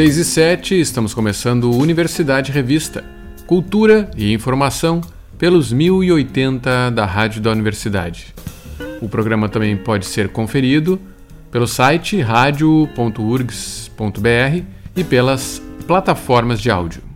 6 e 7, estamos começando Universidade Revista, Cultura e Informação pelos 1080 da Rádio da Universidade. O programa também pode ser conferido pelo site radio.urgs.br e pelas plataformas de áudio.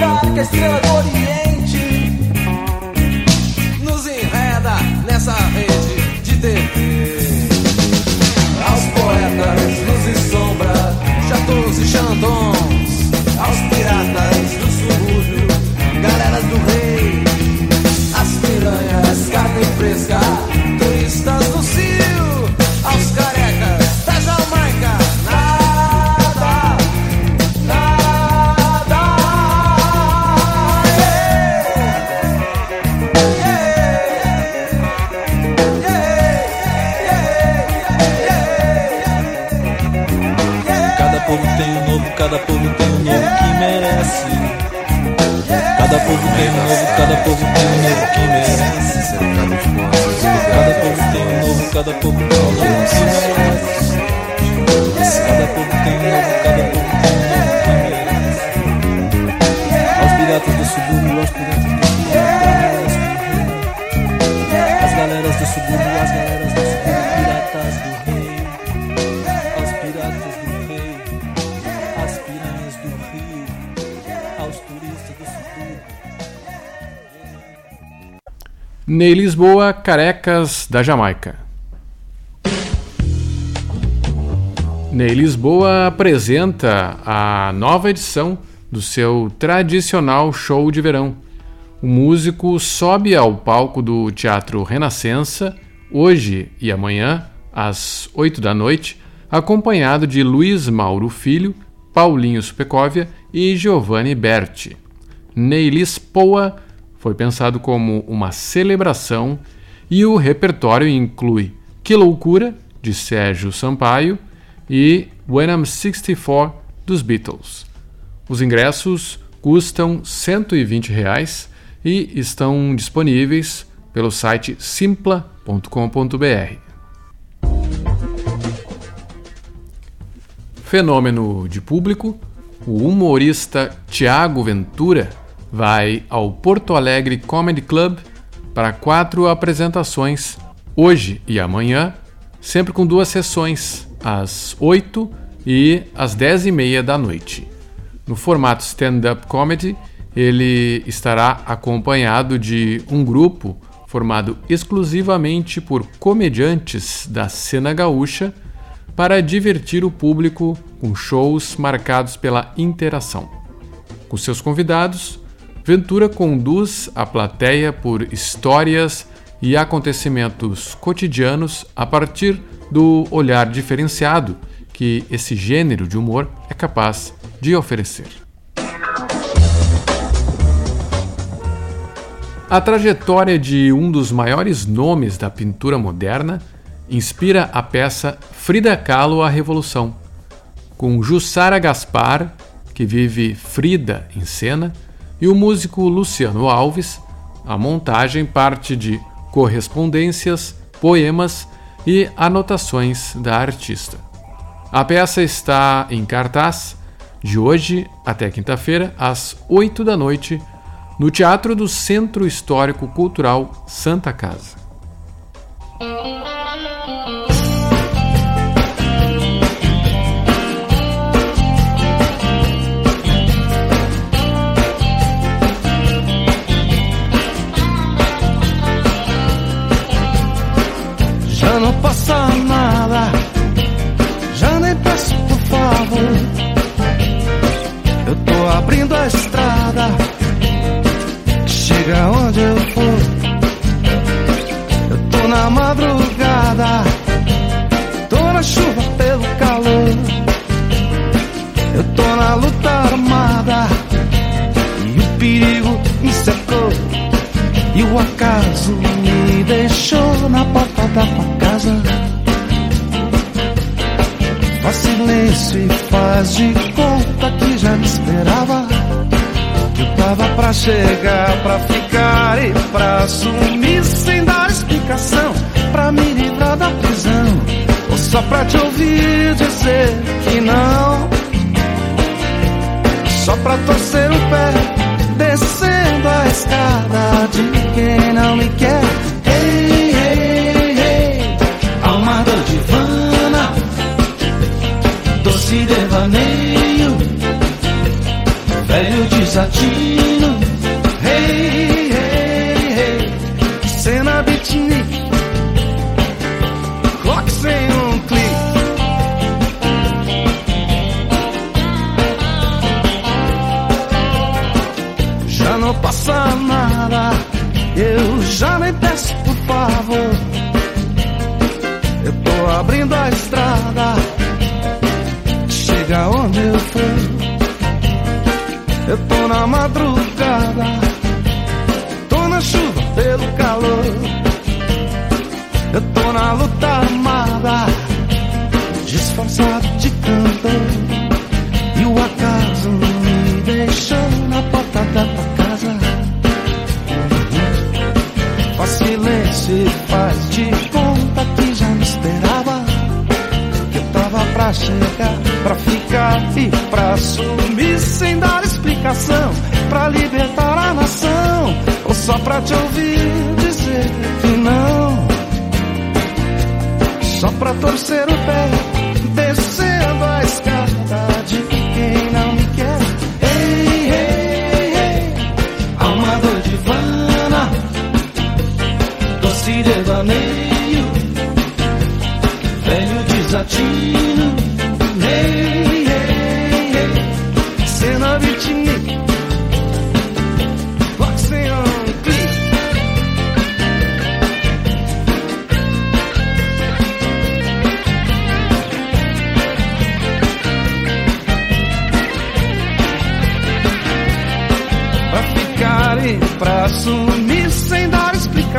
pensar que estoy al oriente. povo tem um novo, cada povo tem um novo que merece. Cada povo tem um novo, cada povo tem um novo que merece. Cada povo tem um novo, cada povo tem um novo que merece. Aos piratas do subúrbio, aos piratas do subúrbio, as galeras do subúrbio, as galeras do subúrbio, piratas do Ney Lisboa, Carecas da Jamaica. Ney Lisboa apresenta a nova edição do seu tradicional show de verão. O músico sobe ao palco do Teatro Renascença hoje e amanhã, às 8 da noite, acompanhado de Luiz Mauro Filho, Paulinho Supecóvia e Giovanni Berti. Ney Lisboa foi pensado como uma celebração e o repertório inclui Que Loucura, de Sérgio Sampaio, e When I'm 64, dos Beatles. Os ingressos custam 120 reais e estão disponíveis pelo site simpla.com.br. Fenômeno de público: o humorista Tiago Ventura vai ao Porto Alegre Comedy Club para quatro apresentações, hoje e amanhã, sempre com duas sessões, às 8 e às 10 e meia da noite. No formato stand-up comedy, ele estará acompanhado de um grupo formado exclusivamente por comediantes da cena gaúcha para divertir o público com shows marcados pela interação. Com seus convidados, Ventura conduz a plateia por histórias e acontecimentos cotidianos a partir do olhar diferenciado que esse gênero de humor é capaz de oferecer. A trajetória de um dos maiores nomes da pintura moderna inspira a peça Frida Kahlo a Revolução, com Jussara Gaspar, que vive Frida em cena, e o músico Luciano Alves. A montagem parte de correspondências, poemas e anotações da artista. A peça está em cartaz de hoje até quinta-feira, às 8 da noite, no Teatro do Centro Histórico Cultural Santa Casa. Passa nada, já nem peço por favor. Eu tô abrindo a estrada chega onde eu for. Eu tô na madrugada, tô na chuva pelo calor. Eu tô na luta armada e o perigo me secou. E o acaso me deixou na porta da tua casa. Faz silêncio e faz de conta que já me esperava. Tava pra chegar, pra ficar e pra sumir sem dar explicação, pra me livrar da prisão, ou só pra te ouvir dizer que não, só pra torcer o pé, descendo a escada de quem não me quer. Ei,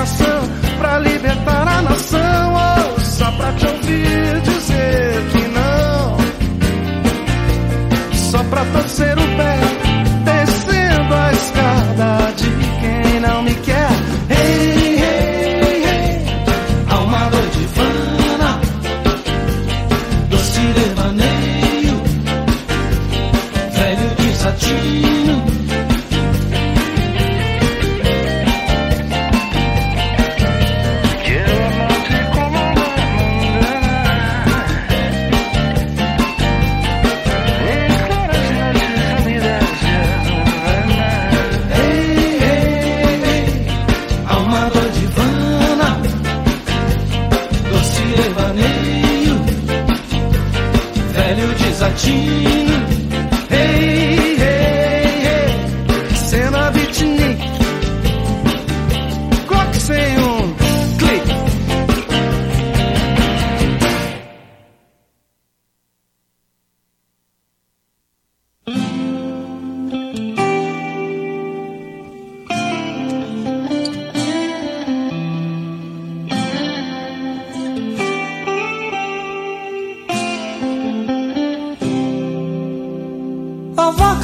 pra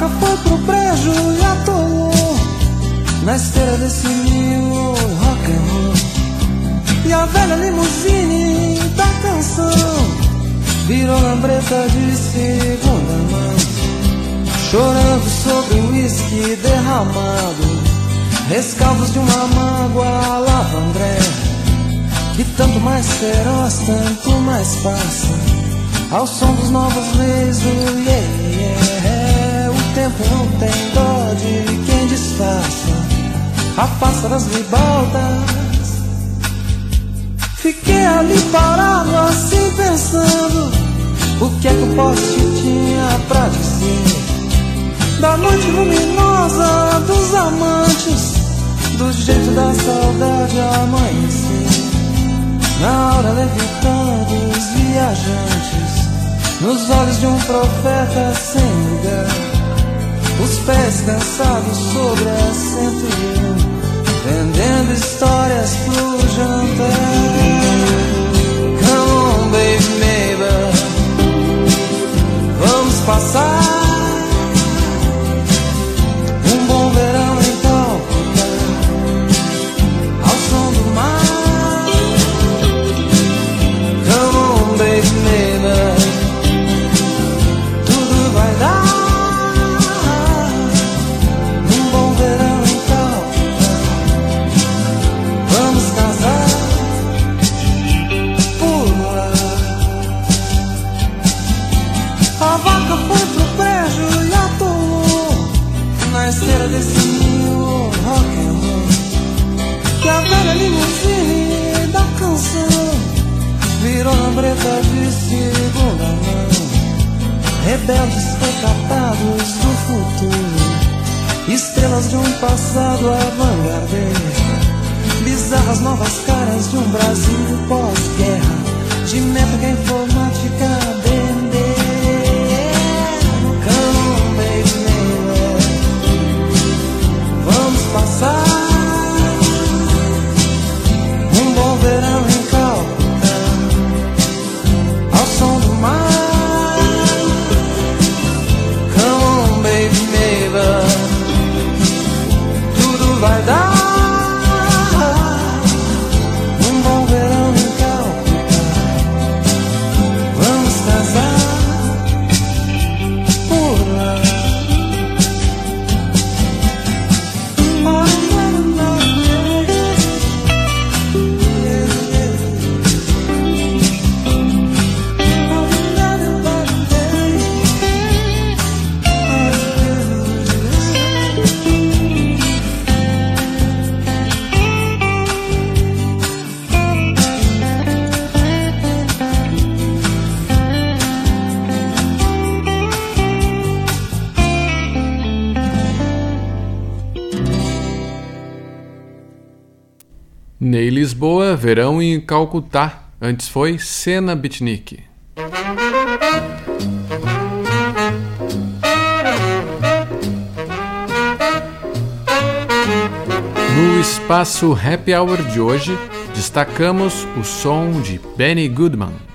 foi pro brejo e atolou na esteira desse rio rock and roll. E a velha limusine da canção virou lambreta de segunda mão, chorando sobre o uísque derramado, rescalvos de uma mágoa lavandré, que tanto mais feroz, tanto mais passa. Ao som dos novos leis do yeah, yeah, tempo não tem dó de quem disfarça Afasta das ribaltas. Fiquei ali parado assim pensando O que é que o poste tinha pra dizer? Da noite luminosa dos amantes Do jeito da saudade amanhecer. Na hora levitando os viajantes nos olhos de um profeta sem lugar, os pés cansados sobre a 101, vendendo histórias pro jantar. Come on, baby, maybe, vamos passar. Lisboa, verão em Calcutá. Antes foi Cena Bitnik. No espaço Happy Hour de hoje, destacamos o som de Benny Goodman.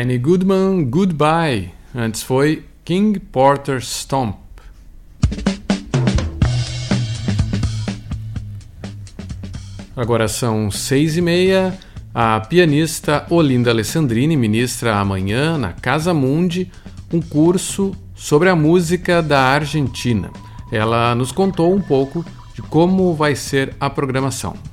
Benny Goodman, Goodbye. Antes foi King Porter Stomp. Agora são seis e meia. A pianista Olinda Alessandrini ministra amanhã na Casa Mundi um curso sobre a música da Argentina. Ela nos contou um pouco de como vai ser a programação.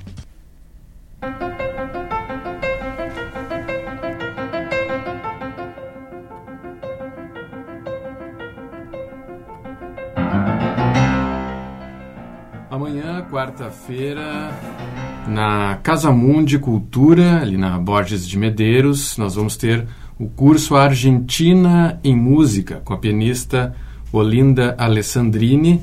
Quarta-feira, na Casa Mundi Cultura, ali na Borges de Medeiros, nós vamos ter o curso Argentina em Música com a pianista Olinda Alessandrini,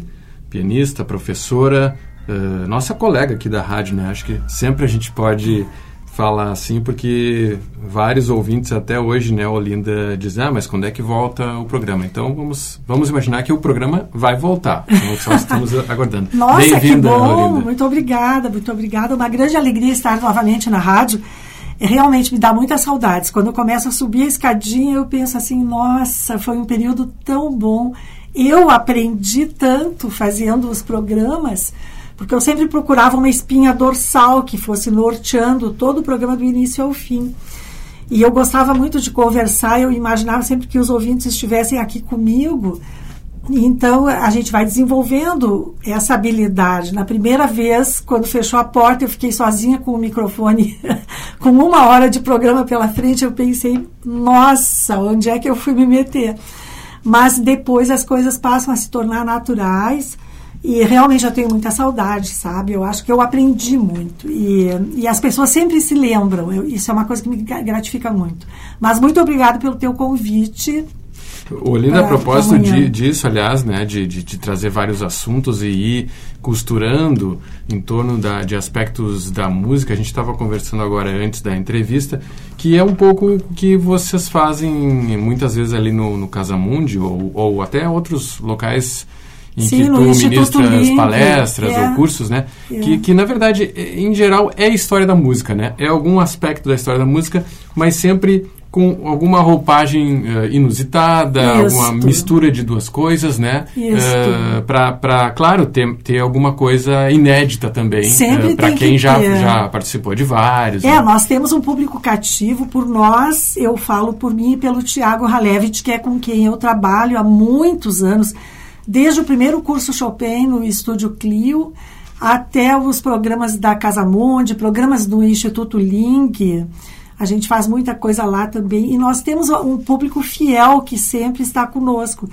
pianista, professora, uh, nossa colega aqui da rádio, né? Acho que sempre a gente pode falar assim, porque vários ouvintes até hoje, né, Olinda, dizem, ah, mas quando é que volta o programa? Então vamos, vamos imaginar que o programa vai voltar. Então só estamos aguardando. Nossa, que bom! Olinda. Muito obrigada, muito obrigada. Uma grande alegria estar novamente na rádio. Realmente me dá muitas saudades. Quando eu começo a subir a escadinha, eu penso assim, nossa, foi um período tão bom. Eu aprendi tanto fazendo os programas porque eu sempre procurava uma espinha dorsal que fosse norteando todo o programa do início ao fim. E eu gostava muito de conversar, eu imaginava sempre que os ouvintes estivessem aqui comigo. Então a gente vai desenvolvendo essa habilidade. Na primeira vez, quando fechou a porta, eu fiquei sozinha com o microfone, com uma hora de programa pela frente. Eu pensei, nossa, onde é que eu fui me meter? Mas depois as coisas passam a se tornar naturais e realmente eu tenho muita saudade, sabe? Eu acho que eu aprendi muito. E, e as pessoas sempre se lembram. Eu, isso é uma coisa que me gratifica muito. Mas muito obrigado pelo teu convite. Olinda, a propósito de, disso, aliás, né, de, de, de, trazer vários assuntos e ir costurando em torno da, de aspectos da música, a gente estava conversando agora antes da entrevista, que é um pouco o que vocês fazem muitas vezes ali no, no Casamundi ou, ou até outros locais em Sim, que tu ministras Link, palestras é, ou cursos, né? É. Que, que, na verdade, em geral, é história da música, né? É algum aspecto da história da música, mas sempre com alguma roupagem uh, inusitada, Isto. alguma mistura de duas coisas, né? Uh, para, claro, ter, ter alguma coisa inédita também. Uh, Para quem que já, já participou de vários. É, né? nós temos um público cativo por nós, eu falo por mim e pelo Tiago Halevich, que é com quem eu trabalho há muitos anos desde o primeiro curso Chopin no Estúdio Clio até os programas da Casa Monde, programas do Instituto Link. A gente faz muita coisa lá também. E nós temos um público fiel que sempre está conosco.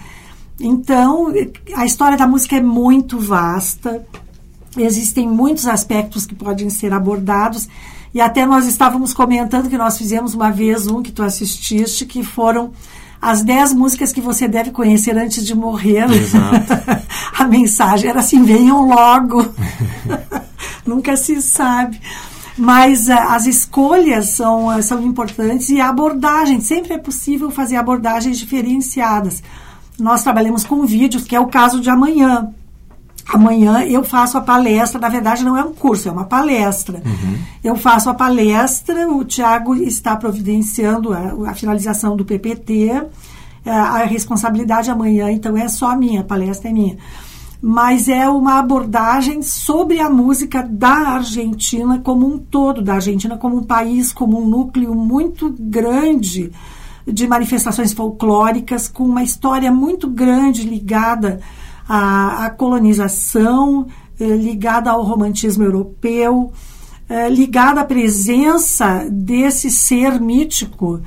Então, a história da música é muito vasta. Existem muitos aspectos que podem ser abordados. E até nós estávamos comentando que nós fizemos uma vez um que tu assististe, que foram as 10 músicas que você deve conhecer antes de morrer. Exato. a mensagem era assim: venham logo. Nunca se sabe. Mas uh, as escolhas são, uh, são importantes e a abordagem, sempre é possível fazer abordagens diferenciadas. Nós trabalhamos com vídeos, que é o caso de amanhã. Amanhã eu faço a palestra, na verdade não é um curso, é uma palestra. Uhum. Eu faço a palestra, o Tiago está providenciando a, a, finalização do PPT, é, a responsabilidade amanhã, então é só minha, a palestra é minha. Mas é uma abordagem sobre a música da Argentina como um todo, da Argentina como um país, como um núcleo muito grande de manifestações folclóricas, com uma história muito grande ligada a, a colonização, eh, ligada ao romantismo europeu, eh, ligada à presença desse ser mítico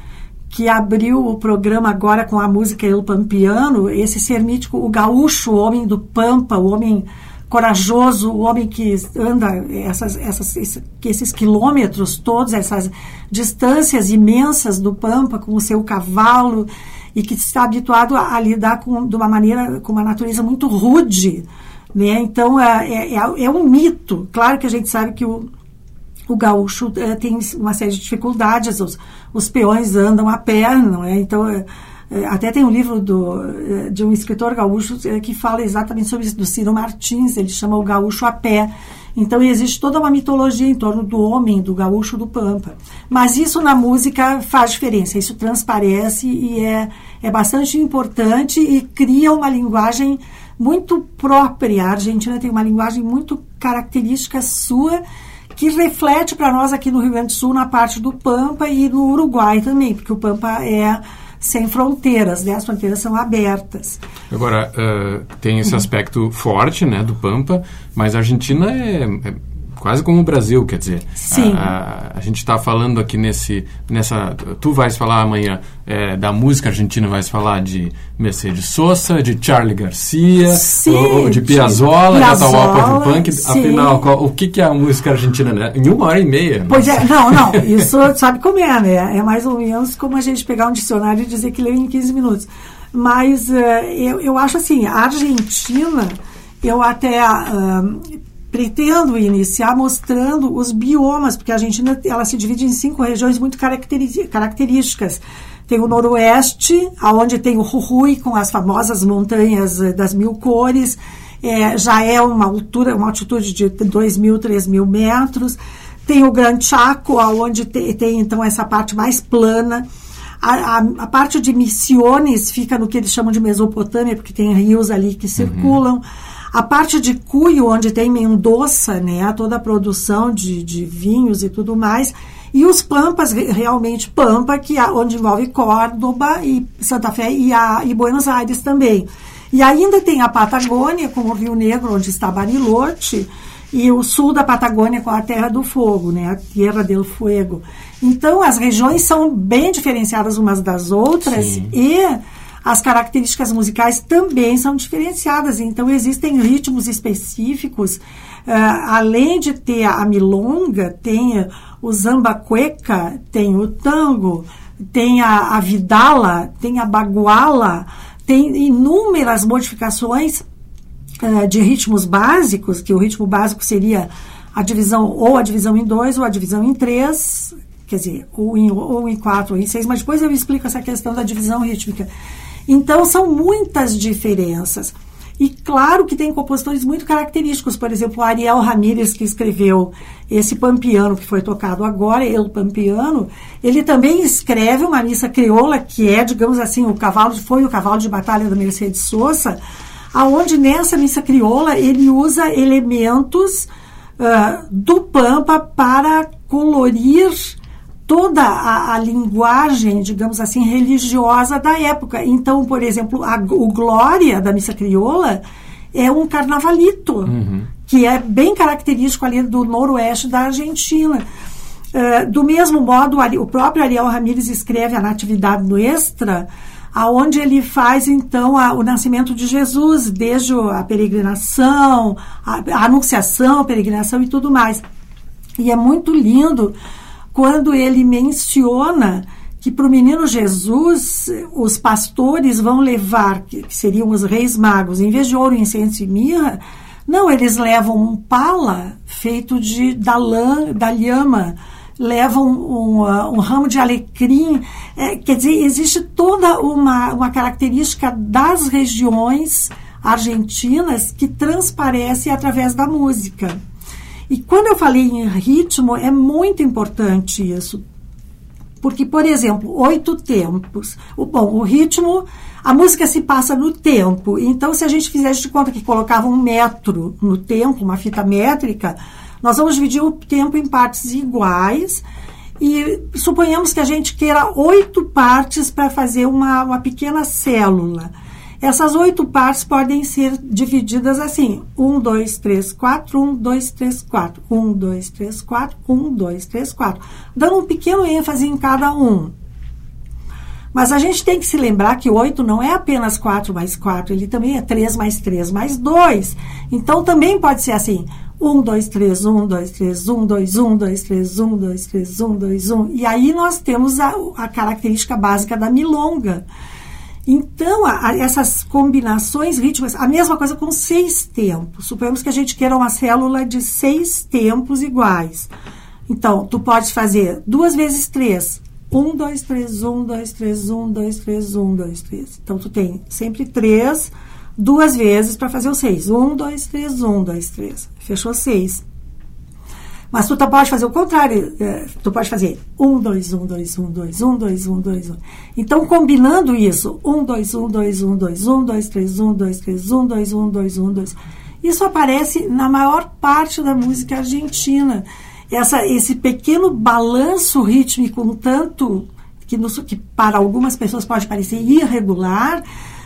que abriu o programa agora com a música El Pampiano, esse ser mítico, o gaúcho, o homem do Pampa, o homem corajoso, o homem que anda essas, essas, esses, esses quilômetros todos, essas distâncias imensas do Pampa com o seu cavalo e que está habituado a, a lidar com, de uma maneira, com uma natureza muito rude. Né? Então, é, é, é, é um mito. Claro que a gente sabe que o, o gaúcho é, tem uma série de dificuldades, os, os peões andam a pé, não é? Então, é, até tem um livro do, de um escritor gaúcho que fala exatamente sobre isso, do Ciro Martins, ele chama o gaúcho a pé. Então existe toda uma mitologia em torno do homem, do gaúcho, do pampa. Mas isso na música faz diferença, isso transparece e é, é bastante importante e cria uma linguagem muito própria. A Argentina tem uma linguagem muito característica sua que reflete para nós aqui no Rio Grande do Sul na parte do Pampa e no Uruguai também, porque o Pampa é sem fronteiras, né? As fronteiras são abertas. Agora, uh, tem esse aspecto forte, né, do Pampa, mas a Argentina é, é quase como o Brasil, quer dizer. Sim. A, a, a gente está falando aqui nesse, nessa. Tu vais falar amanhã é, da música argentina, vais falar de Mercedes Sosa, de Charlie Garcia, sim, ou, de Piazzolla, de Atahualpa Punk. Afinal, qual, o que, que é a música argentina, né? Em uma hora e meia. Pois é, não, não. Isso sabe como é, né? É mais ou menos como a gente pegar um dicionário e dizer que leu em 15 minutos. Mas uh, eu, eu acho assim, a Argentina, eu até. Uh, pretendo iniciar mostrando os biomas, porque a Argentina ela se divide em cinco regiões muito características. Tem o noroeste, aonde tem o Jujuy, com as famosas montanhas eh, das mil cores, é, já é uma altura, uma altitude de 2 mil, 3 mil metros. Tem o Gran Chaco, aonde tem, tem então essa parte mais plana. A, a, a, parte de Misiones fica no que eles chamam de Mesopotâmia, porque tem rios ali que circulam. Uhum. A parte de Cuyo, onde tem Mendoza, né, toda a produção de, de vinhos e tudo mais, e os Pampas, realmente Pampa, que é onde envolve Córdoba e Santa Fé e, a, e Buenos Aires também. E ainda tem a Patagônia, com o Rio Negro, onde está Bariloche, e o sul da Patagônia com a Terra do Fogo, né, a Terra del Fuego. Então, as regiões são bem diferenciadas umas das outras Sim. e as características musicais também são diferenciadas. Então, existem ritmos específicos. Uh, além de ter a milonga, tem o samba cueca, tem o tango, tem a, a vidala, tem a baguala, tem inúmeras modificações uh, de ritmos básicos, que o ritmo básico seria a divisão ou a divisão em dois ou a divisão em três, quer dizer, ou em, ou em quatro ou em seis, mas depois eu explico essa questão da divisão rítmica. Então, são muitas diferenças. E claro que tem compositores muito característicos, por exemplo, o Ariel Ramírez, que escreveu esse Pampiano que foi tocado agora, El Pampiano, ele também escreve uma missa crioula, que é, digamos assim, o cavalo, foi o cavalo de batalha da Mercedes Sosa, aonde nessa missa crioula ele usa elementos uh, do Pampa para colorir toda a, a, linguagem, digamos assim, religiosa da época. Então, por exemplo, a, o Glória da missa crioula é um carnavalito, uhum. que é bem característico ali do noroeste da Argentina. Uh, do mesmo modo, o próprio Ariel Ramírez escreve a Natividade Nuestra, aonde ele faz então a, o nascimento de Jesus, desde a peregrinação, a, a anunciação, a peregrinação e tudo mais. E é muito lindo quando ele menciona que para o menino Jesus os pastores vão levar, que seriam os reis magos, em vez de ouro, incenso e mirra, não, eles levam um pala feito de, da lã, da lhama, levam um, uh, um ramo de alecrim. É, quer dizer, existe toda uma, uma característica das regiões argentinas que transparece através da música. E quando eu falei em ritmo, é muito importante isso. Porque, por exemplo, oito tempos. O, bom, o ritmo, a música se passa no tempo. Então, se a gente fizesse de conta que colocava um metro no tempo, uma fita métrica, nós vamos dividir o tempo em partes iguais. E suponhamos que a gente queira oito partes para fazer uma, uma pequena célula. Essas oito partes podem ser divididas assim: 1, 2, 3, 4, 1, 2, 3, 4, 1, 2, 3, 4, 1, 2, 3, 4, dando um pequeno ênfase em cada um. Mas a gente tem que se lembrar que 8 não é apenas 4 mais 4, ele também é 3 mais 3 mais 2. Então também pode ser assim: 1, 2, 3, 1, 2, 3, 1, 2, 1, 2, 3, 1, 2, 3, 1, 2, 1. E aí nós temos a, a característica básica da milonga então, a, a, essas combinações rítmicas, a mesma coisa com seis tempos. Suponhamos que a gente queira uma célula de seis tempos iguais. Então, tu pode fazer duas vezes três, um, dois, três, um, dois, três, um, dois, três, um, dois, três. Então tu tem sempre três, duas vezes para fazer o seis. Um, dois, três, um, dois, três. Fechou seis. Mas tu pode fazer o contrário. É, tu pode fazer um, dois, um, dois, um, dois, um, dois, um, dois, um. Então, combinando isso, um, dois, um, dois, um, dois, um, dois, três, um, dois, três, um, dois, um, dois, um, dois. Isso aparece na maior parte da música argentina. Essa, esse pequeno balanço rítmico, um tanto que, no, que para algumas pessoas pode parecer irregular,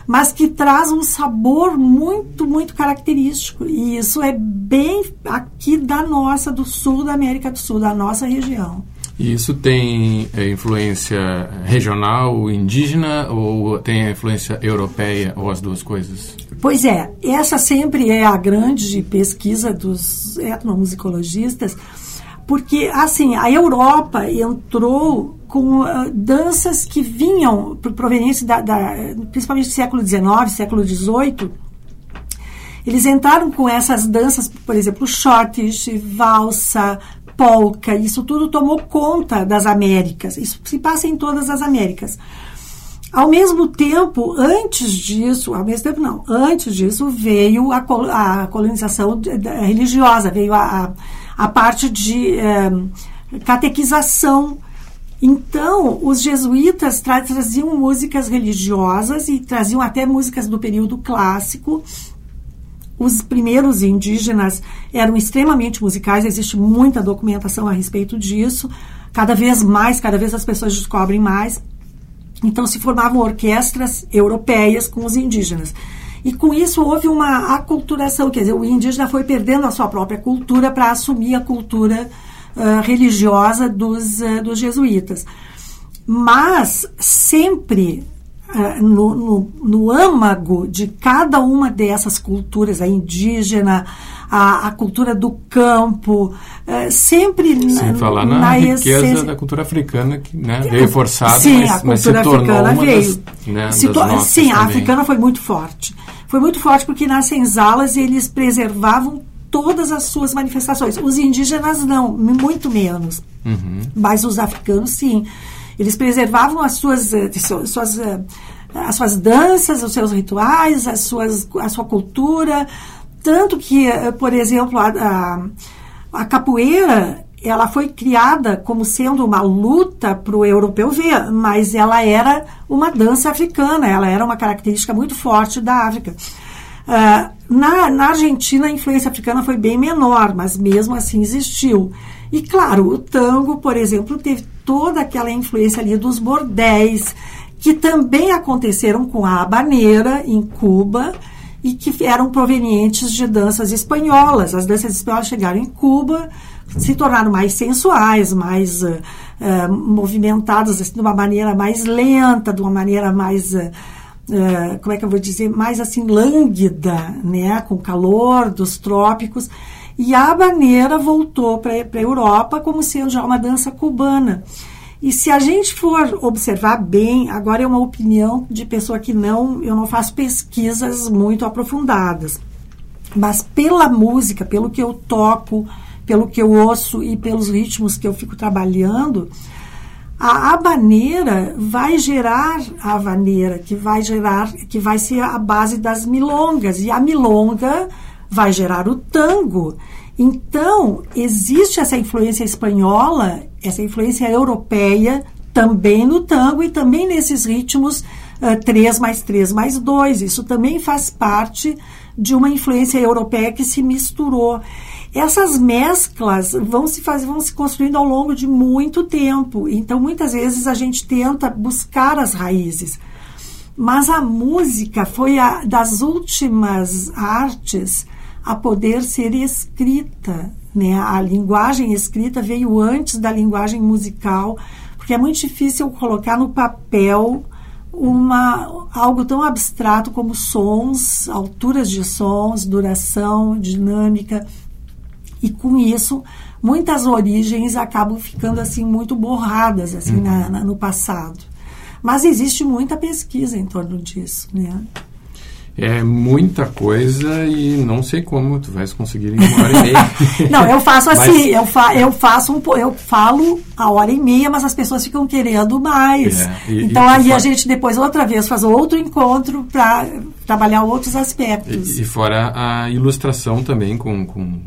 mas que traz um sabor muito, muito característico. E isso é bem aqui da nossa, do sul da América do Sul, da nossa região. E isso tem é, influência regional, indígena, ou tem a influência europeia, ou as duas coisas? Pois é, essa sempre é a grande pesquisa dos etnomusicologistas, porque, assim, a Europa entrou com uh, danças que vinham provenientes da, da, principalmente do século XIX, século XVIII. Eles entraram com essas danças, por exemplo, shortish, valsa, polka, isso tudo tomou conta das Américas. Isso se passa em todas as Américas. Ao mesmo tempo, antes disso, ao mesmo tempo não, antes disso veio a, a colonização religiosa, veio a, a, a parte de eh, catequização então, os jesuítas tra traziam músicas religiosas e traziam até músicas do período clássico. Os primeiros indígenas eram extremamente musicais, existe muita documentação a respeito disso. Cada vez mais, cada vez as pessoas descobrem mais. Então, se formavam orquestras europeias com os indígenas. E com isso houve uma aculturação, quer dizer, o indígena foi perdendo a sua própria cultura para assumir a cultura uh, religiosa dos, uh, dos jesuítas. Mas sempre uh, no, no, no, âmago de cada uma dessas culturas, a indígena, a, a cultura do campo, sempre Sem na, falar na, na riqueza essência, da cultura africana que né, veio forçada, sim, mas, a mas se tornou africana uma veio. das, né, Se das sim, a também. africana foi muito forte. Foi muito forte porque nas senzalas eles preservavam todas as suas manifestações. Os indígenas não, muito menos. Uhum. Mas os africanos, sim. Eles preservavam as suas, eh, su- suas, eh, as suas danças, os seus rituais, as suas, a sua cultura. Tanto que, eh, por exemplo, a, a, a capoeira ela foi criada como sendo uma luta para o europeu ver, mas ela era uma dança africana, ela era uma característica muito forte da África. Ah, na, na Argentina, a influência africana foi bem menor, mas mesmo assim existiu. E claro, o tango, por exemplo, teve toda aquela influência ali dos bordéis, que também aconteceram com a habaneira em Cuba e que eram provenientes de danças espanholas. As danças espanholas chegaram em Cuba, se tornaram mais sensuais, mais ah, ah, movimentadas assim, de uma maneira mais lenta, de uma maneira mais ah, eh, como é que eu vou dizer, mais assim lânguida, né, com calor dos trópicos. E a habaneira voltou para a Europa como sendo já uma dança cubana. E se a gente for observar bem, agora é uma opinião de pessoa que não, eu não faço pesquisas muito aprofundadas, mas pela música, pelo que eu toco, pelo que eu ouço e pelos ritmos que eu fico trabalhando, a habaneira vai gerar a habaneira, que vai gerar, que vai ser a base das milongas, e a milonga vai gerar o tango. Então, existe essa influência espanhola, essa influência europeia também no tango e também nesses ritmos uh, 3 mais 3 mais 2. Isso também faz parte de uma influência europeia que se misturou. Essas mesclas vão se fazer, vão se construindo ao longo de muito tempo. Então, muitas vezes a gente tenta buscar as raízes. Mas a música foi a das últimas artes a poder ser escrita. Né? A linguagem escrita veio antes da linguagem musical, porque é muito difícil colocar no papel uma, algo tão abstrato como sons, alturas de sons, duração, dinâmica. E com isso, muitas origens acabam ficando assim muito borradas assim Uhum. na, na- no passado. Mas existe muita pesquisa em torno disso, né? É muita coisa e não sei como tu vais conseguir em uma hora e meia. não, eu faço assim, mas... eu, fa eu faço um, eu falo a hora e meia, mas as pessoas ficam querendo mais. É, e, então e aí a gente depois outra vez faz outro encontro para trabalhar outros aspectos. E, e, fora a ilustração também com, com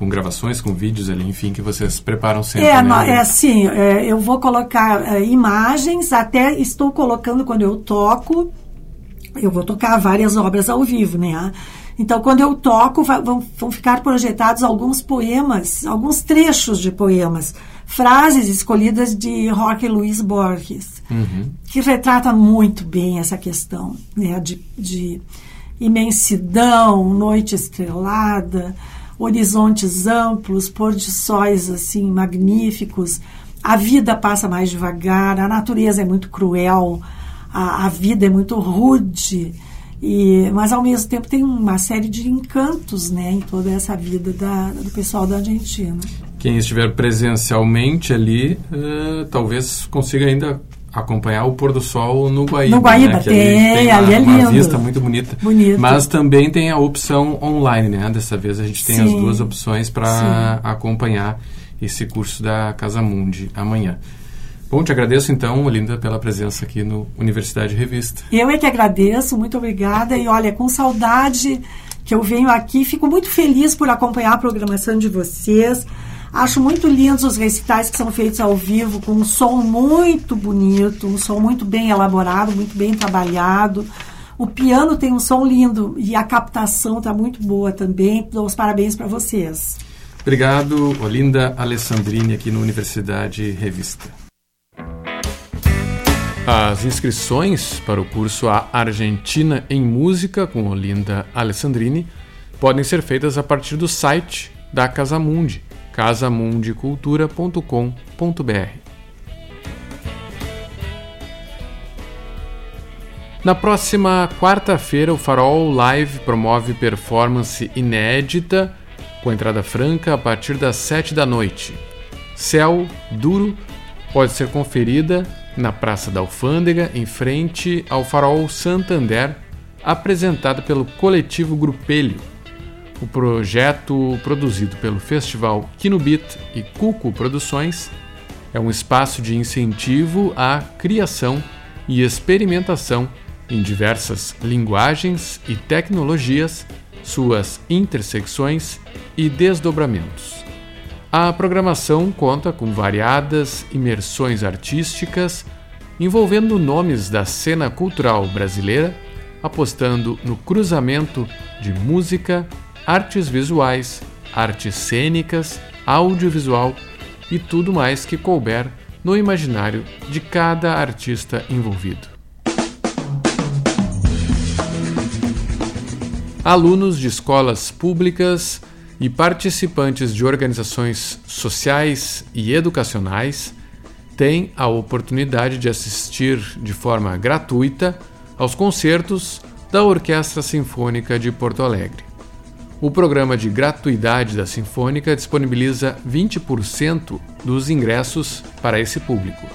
com gravações, com vídeos ali, enfim, que vocês preparam sempre. É, né? é assim, é, eu vou colocar é, imagens, até estou colocando quando eu toco, eu vou tocar várias obras ao vivo, né? Então, quando eu toco, vão, vão ficar projetados alguns poemas, alguns trechos de poemas, frases escolhidas de Jorge Luiz Borges, uhum. que retrata muito bem essa questão né, de, de imensidão, noite estrelada, horizontes amplos, pôr de sóis assim magníficos. A vida passa mais devagar, a natureza é muito cruel, a, a vida é muito rude. E, mas ao mesmo tempo tem uma série de encantos né, em toda essa vida da, do pessoal da Argentina. Quem estiver presencialmente ali, uh, talvez consiga ainda acompanhar o pôr do sol no Guaíba. No Guaíba né? tem, tem ali uma, é lindo. Uma vista muito bonita. Bonito. Mas também tem a opção online, né? Dessa vez a gente tem Sim. as duas opções para acompanhar esse curso da Casa Mundi amanhã. Bom, te agradeço então, Olinda, pela presença aqui no Universidade Revista. Eu é que agradeço, muito obrigada. E olha, com saudade que eu venho aqui, fico muito feliz por acompanhar a programação de vocês. Acho muito lindos os recitais que são feitos ao vivo, com um som muito bonito, um som muito bem elaborado, muito bem trabalhado. O piano tem um som lindo e a captação está muito boa também. Dou os parabéns para vocês. Obrigado, Olinda Alessandrini, aqui na Universidade Revista. As inscrições para o curso A Argentina em Música com Olinda Alessandrini podem ser feitas a partir do site da Casamundi casamundicultura.com.br. Na próxima quarta-feira, o Farol Live promove performance inédita com entrada franca a partir das 7 da noite. Céu Duro pode ser conferida na Praça da Alfândega, em frente ao Farol Santander, apresentada pelo coletivo Grupelho o projeto, produzido pelo Festival Kinubit e Cuco Produções, é um espaço de incentivo à criação e experimentação em diversas linguagens e tecnologias, suas intersecções e desdobramentos. A programação conta com variadas imersões artísticas envolvendo nomes da cena cultural brasileira, apostando no cruzamento de música, artes visuais, artes cênicas, audiovisual e tudo mais que couber no imaginário de cada artista envolvido. Alunos de escolas públicas e participantes de organizações sociais e educacionais têm a oportunidade de assistir de forma gratuita aos concertos da Orquestra Sinfônica de Porto Alegre. O programa de gratuidade da Sinfônica disponibiliza 20% dos ingressos para esse público.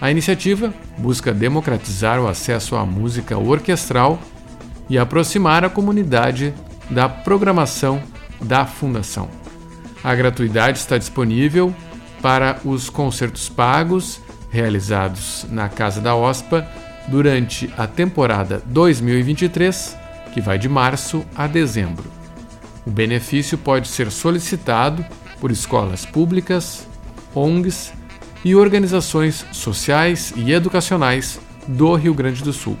A iniciativa busca democratizar o acesso à música orquestral e aproximar a comunidade da programação da Fundação. A gratuidade está disponível para os concertos pagos realizados na Casa da OSPA durante a temporada 2023, que vai de março a dezembro. O benefício pode ser solicitado por escolas públicas, ONGs e organizações sociais e educacionais do Rio Grande do Sul.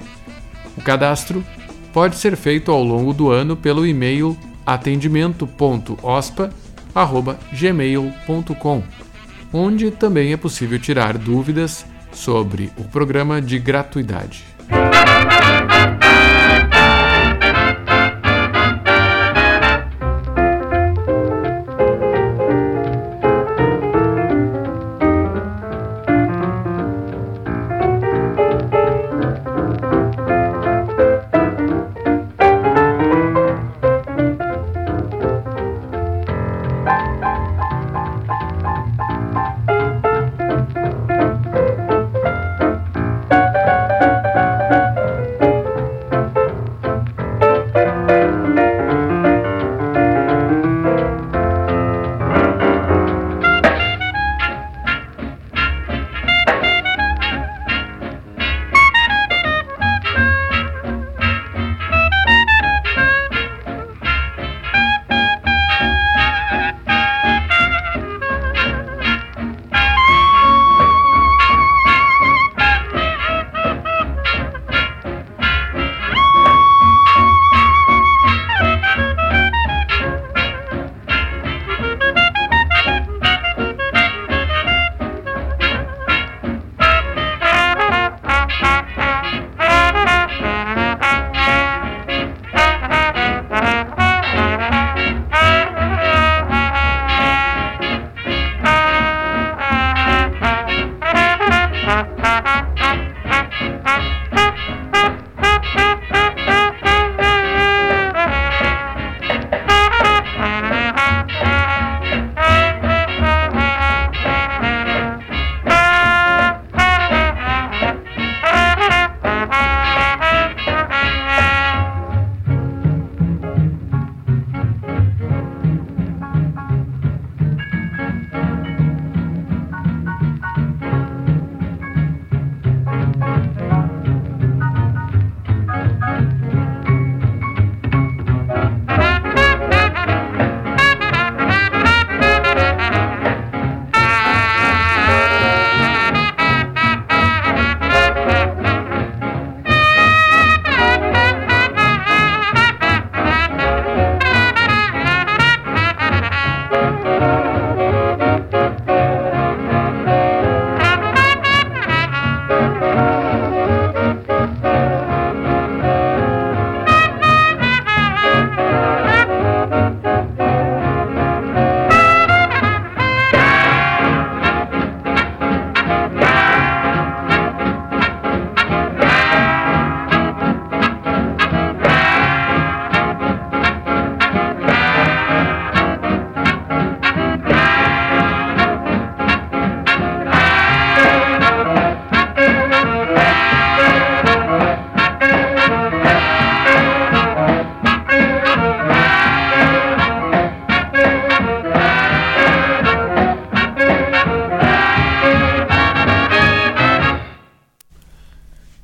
O cadastro pode ser feito ao longo do ano pelo e-mail atendimento.ospa@gmail.com, onde também é possível tirar dúvidas sobre o programa de gratuidade.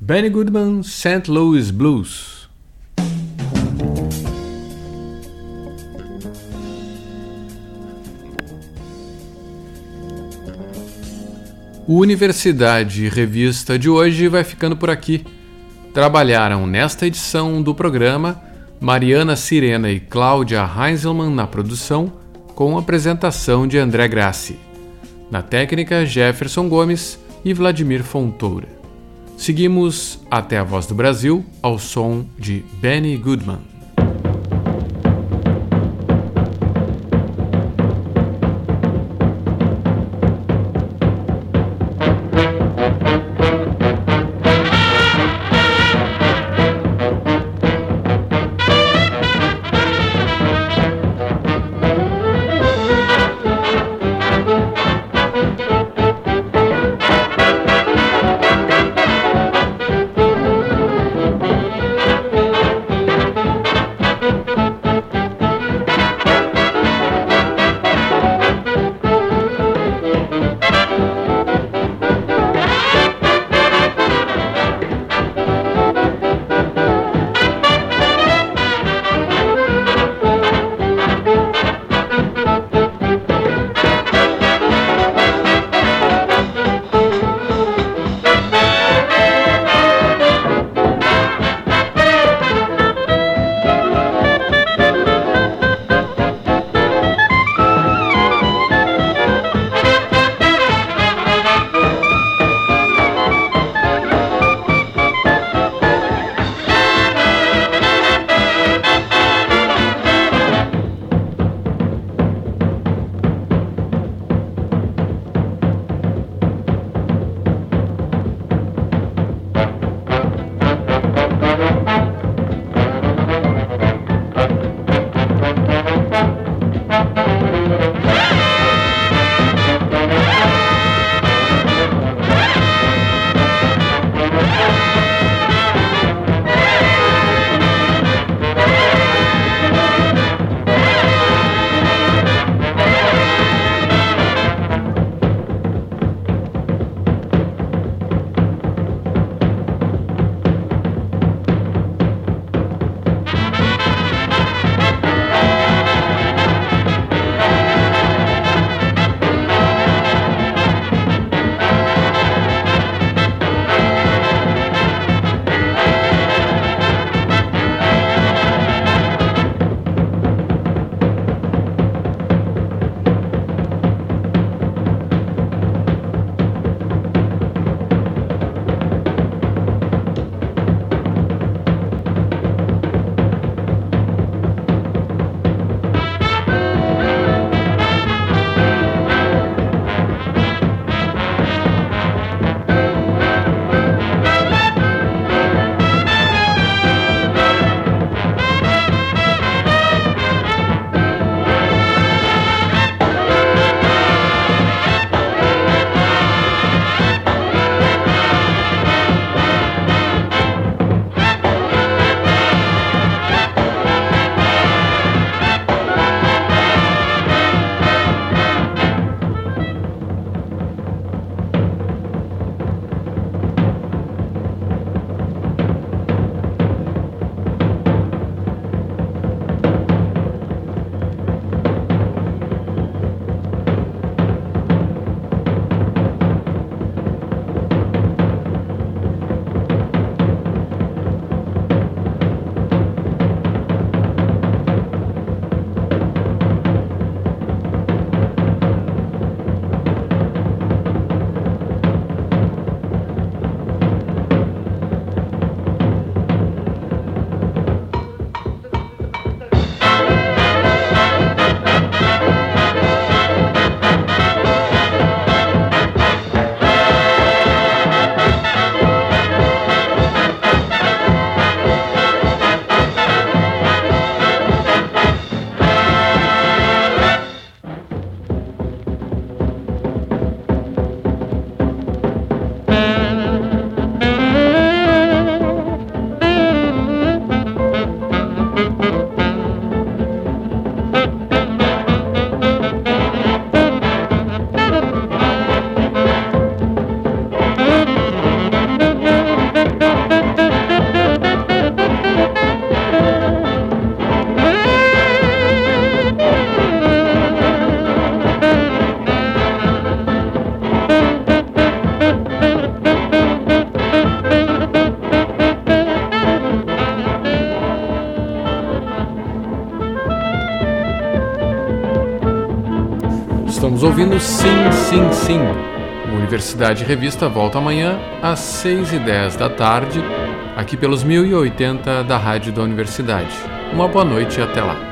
Benny Goodman, St. Louis Blues. O Universidade Revista de hoje vai ficando por aqui. Trabalharam nesta edição do programa Mariana Sirena e Cláudia Heinzelmann na produção, com apresentação de André Grassi. Na técnica, Jefferson Gomes e Vladimir Fontoura. Seguimos até a Voz do Brasil ao som de Benny Goodman. Universidade Revista volta amanhã às 6 e 10 da tarde, aqui pelos 1080 da Rádio da Universidade. Uma boa noite e até lá.